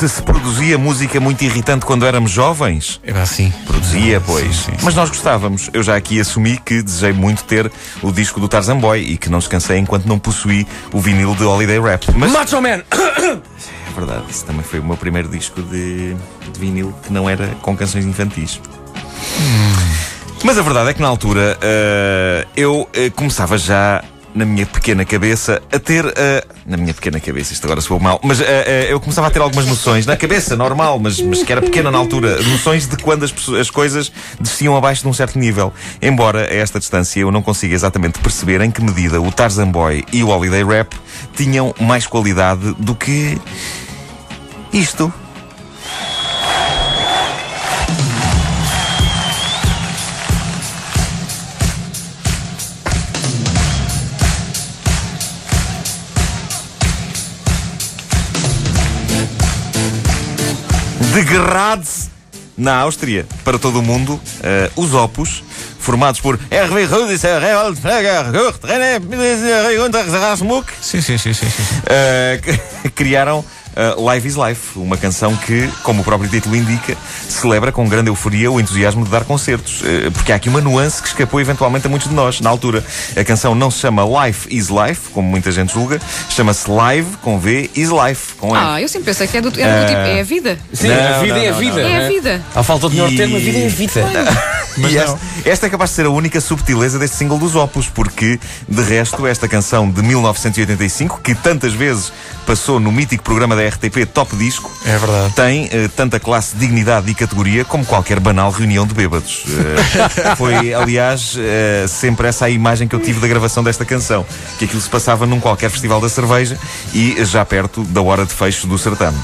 Se se produzia música muito irritante quando éramos jovens? Era assim. Produzia, pois. Sim, sim. Mas nós gostávamos. Eu já aqui assumi que desejei muito ter o disco do Tarzan Boy e que não descansei enquanto não possuí o vinil de Holiday Rap. Mas Macho Man! é verdade, isso também foi o meu primeiro disco de, de vinil que não era com canções infantis. Mas a verdade é que na altura eh, eu eh, começava já na minha pequena cabeça a ter. eh, na minha pequena cabeça, isto agora soou mal, mas eh, eh, eu começava a ter algumas noções, na cabeça, normal, mas, mas que era pequena na altura, noções de quando as, as coisas desciam abaixo de um certo nível. Embora a esta distância eu não consiga exatamente perceber em que medida o Tarzan Boy e o Holiday Rap tinham mais qualidade do que. isto. De Graz, na Áustria, para todo o mundo, eh, os Opus, formados por Hervé Rudisser, René, Rasmuck, Sim, sim, sim, sim. sim. que- criaram eh, Live is Life, uma canção que, como o próprio título indica, celebra com grande euforia o entusiasmo de dar concertos. Eh, porque há aqui uma nuance que escapou eventualmente a muitos de nós. Na altura, a canção não se chama Life is Life, como muita gente julga, chama-se Live com V is Life com F. Ah, eu sempre pensei que é do, era do tipo, é a vida. Sim, Não, a vida não, é a vida. não. não É a vida. À falta de melhor E- termo, a vida é a vida. Mas esta, esta é capaz de ser a única subtileza deste single dos Opus, porque, de resto, esta canção de 1985, que tantas vezes passou no mítico programa da RTP Top Disco, É verdade. tem eh, tanta classe, dignidade e categoria como qualquer banal reunião de bêbados. Eh, foi, aliás, eh, sempre essa a imagem que eu tive da gravação desta canção, que aquilo se passava num qualquer festival da cerveja e já perto da hora de fecho do certame.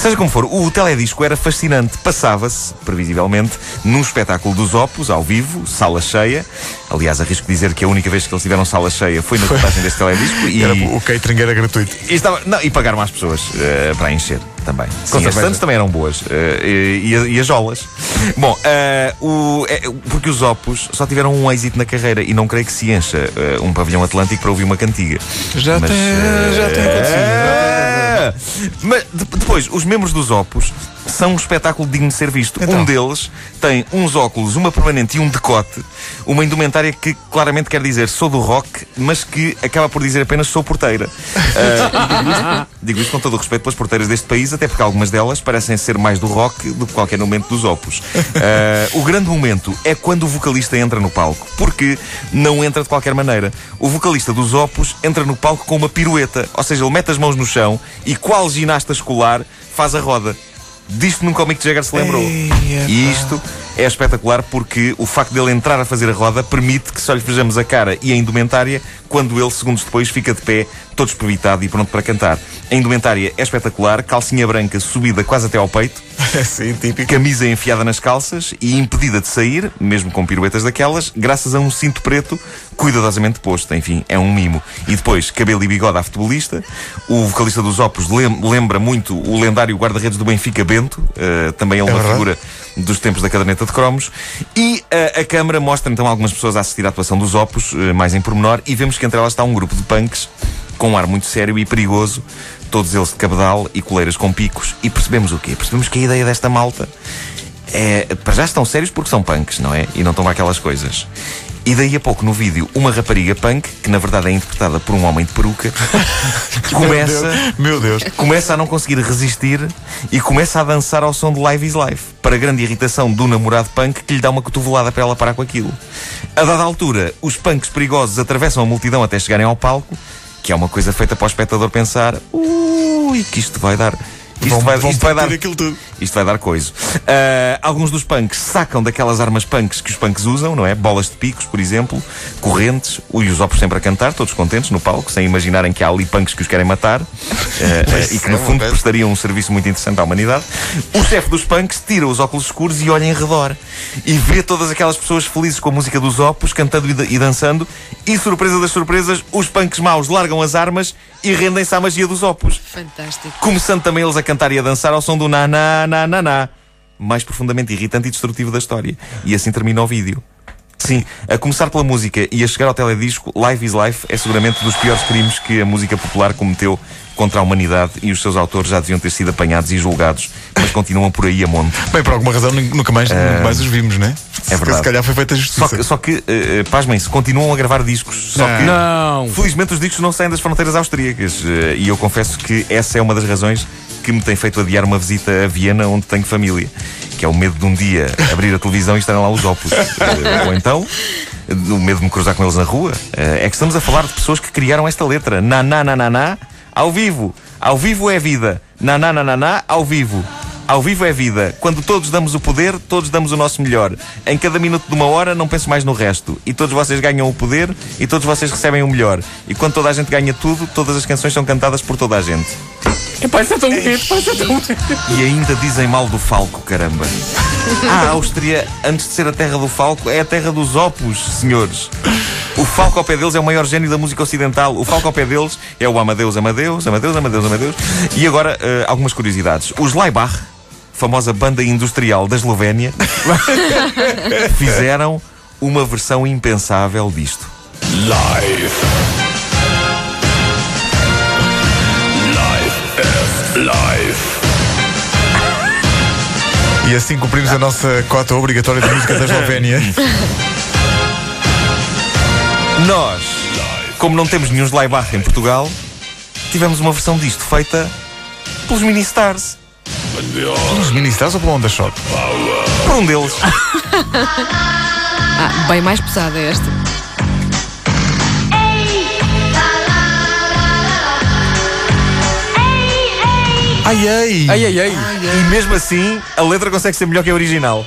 Seja como for, o teledisco era fascinante. Passava-se, previsivelmente, num espetáculo dos Opus, ao vivo, sala cheia. Aliás, arrisco dizer que a única vez que eles tiveram sala cheia foi na montagem deste teledisco. E... Era, o catering era gratuito. E, estava, não, e pagaram às pessoas eh, para encher também. Sim, as stands também eram boas. eh, e, e- as jolas. Bom, eh, o, é, porque os Opus só tiveram um êxito na carreira e não creio que se encha eh, um pavilhão atlântico para ouvir uma cantiga. Já tem- já tem eh, Mas de- depois, os membros dos Opus são um espetáculo digno de ser visto. Então. Um deles tem uns óculos, uma permanente e um decote, uma indumentária que claramente quer dizer sou do rock, mas que acaba por dizer apenas sou porteira. E digo, isto, digo isto com todo o respeito pelas porteiras deste país, até porque algumas delas parecem ser mais do rock do que qualquer momento dos Opus. Ah, o grande momento é quando o vocalista entra no palco, porque não entra de qualquer maneira. O vocalista dos Opus entra no palco com uma pirueta, ou seja, ele mete as mãos no chão e, qual ginasta escolar, faz a roda. Disto nunca o Mick Jagger se lembrou. Ei, E isto é espetacular porque o facto dele entrar a fazer a roda permite que só lhe vejamos a cara e a indumentária quando ele, segundos depois, fica de pé, todo espevitado e pronto para cantar. A indumentária é espetacular, calcinha branca subida quase até ao peito, Sim, típico. camisa enfiada nas calças e impedida de sair, mesmo com piruetas daquelas, graças a um cinto preto cuidadosamente posto. Enfim, é um mimo. E depois, cabelo e bigode à futebolista. O vocalista dos Opus lem- lembra muito o lendário guarda-redes do Benfica Bento, eh, também ele É uma verdade. figura dos tempos da caderneta de cromos. E eh, a câmara mostra então algumas pessoas a assistir à atuação dos Opus, eh, mais em pormenor, e vemos que entre elas está um grupo de punks com um ar muito sério e perigoso, todos eles de cabedal e coleiras com picos. E percebemos o quê? Percebemos que a ideia desta malta é. Para já estão sérios porque são punks, não é? E não estão aquelas coisas. E daí a pouco no vídeo, uma rapariga punk, que na verdade é interpretada por um homem de peruca, começa, Meu Deus. começa a não conseguir resistir e começa a dançar ao som de Live is Life, para grande irritação do namorado punk que lhe dá uma cotovelada para ela parar com aquilo. A dada altura, os punks perigosos atravessam a multidão até chegarem ao palco, que é uma coisa feita para o espectador pensar: ui, que isto vai dar. Isto Vão- vai, vão isto vai dar. aquilo tudo. Isto vai dar coisa. Ah, alguns dos punks sacam daquelas armas punks que os punks usam, não é? Bolas de picos, por exemplo, correntes, e os opos sempre a cantar, todos contentes no palco, sem imaginarem que há ali punks que os querem matar ah, e que no é, fundo uma prestariam um serviço muito interessante à humanidade. O chefe dos punks tira os óculos escuros e olha em redor e vê todas aquelas pessoas felizes com a música dos opos, cantando e, e dançando, e surpresa das surpresas, os punks maus largam as armas e rendem-se à magia dos opos. Fantástico. Começando também eles a cantar e a dançar ao som do na na na na na. Mais profundamente irritante e destrutivo da história. E assim termina o vídeo. Sim, a começar pela música e a chegar ao teledisco, Life is Life é seguramente dos piores crimes que a música popular cometeu contra a humanidade e os seus autores já deviam ter sido apanhados e julgados, mas continuam por aí a monte. Bem, por alguma razão nu- nunca mais, nunca mais os vimos, né? é verdade. Se calhar foi feita a Só justiça. que, só que eh, eh, pasmem-se, continuam a gravar discos. Só Não. que, Não. Felizmente os discos não saem das fronteiras austríacas eh, e eu confesso que essa é uma das razões que me tem feito adiar uma visita a Viena onde tenho família, que é o medo de um dia abrir a televisão e estarem lá os opus. Eh, Ou então, o medo de me cruzar com eles na rua. Eh, É que estamos a falar de pessoas que criaram esta letra. Na na na na na, ao vivo. Ao vivo é vida. Na na na na na, ao vivo. Ao vivo é vida. Quando todos damos o poder, todos damos o nosso melhor. Em cada minuto de uma hora, não penso mais no resto. E todos vocês ganham o poder e todos vocês recebem o melhor. E quando toda a gente ganha tudo, todas as canções são cantadas por toda a gente. Epá, isso é tão bonito, pá, isso é tão bonito. E ainda dizem mal do Falco, caramba. A Áustria, antes de ser a terra do Falco, é a terra dos opus, senhores. O Falco ao pé deles é o maior gênio da música ocidental. O Falco ao pé deles é o Amadeus, Amadeus, Amadeus, Amadeus, Amadeus. E agora, eh, algumas curiosidades. Os Leibach, famosa banda industrial da Eslovénia, fizeram uma versão impensável disto. E assim cumprimos a nossa cota obrigatória de música da Eslovénia. Nós, como não temos nenhum Leibach em Portugal, tivemos uma versão disto feita pelos Mini-Stars. Os ministros ou pela onda shot? Por um deles. Ah, bem mais pesada esta. Ai ai! Ai, ai, ai. E mesmo assim, a letra consegue ser melhor que a original.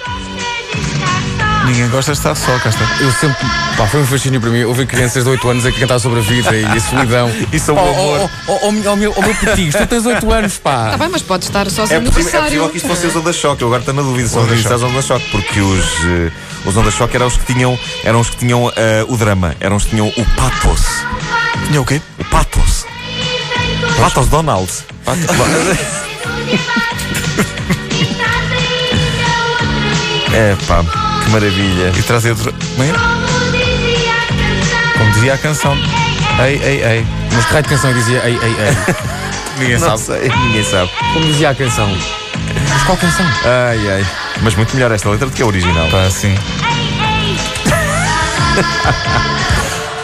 Ninguém gosta de estar só, cá está. Eu sempre. Pá, foi um fascínio para mim ouvir crianças de 8 anos a cantar sobre a vida e a solidão. Isso é um Pá, amor. Oh, oh, oh, oh, oh, meu, oh, meu petis, tu tens 8 anos, Está pá. bem, mas pode estar É sozinho no possível, é possível que isto fosse os Onda Choque. Eu agora estou na dúvida se são os Onda Choque, porque os, eh, os Onda Choque eram os que tinham, eram os que tinham eh, o drama, eram os que tinham o pathos. Tinha o quê? O pathos. Pathos Donald. É pá, que maravilha. E trazer outra. Bem, Como dizia a canção. Ei, ei, ei. Mas que raio de canção dizia ei, ei, ei? Ninguém Não sabe. sei, ninguém sabe. Como dizia a canção? Mas qual canção? Ai, ai. Mas muito melhor esta letra do que a original. Pá, sim.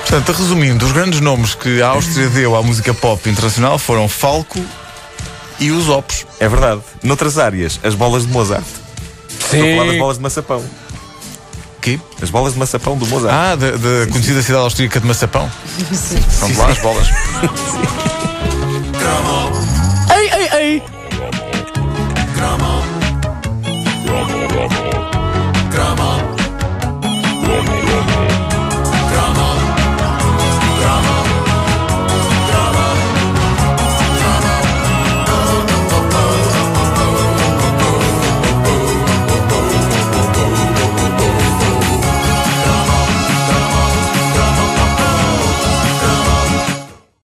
Portanto, resumindo, os grandes nomes que a Áustria deu à música pop internacional foram Falco e os Opos. É verdade. Noutras áreas, as bolas de Mozart. Estou a falar das Sim. bolas de maçapão. Que? As bolas de maçapão do Mozart. Ah, da, da conhecida cidade austríaca de Maçapão. São de lá as bolas. Ei, ei, ei!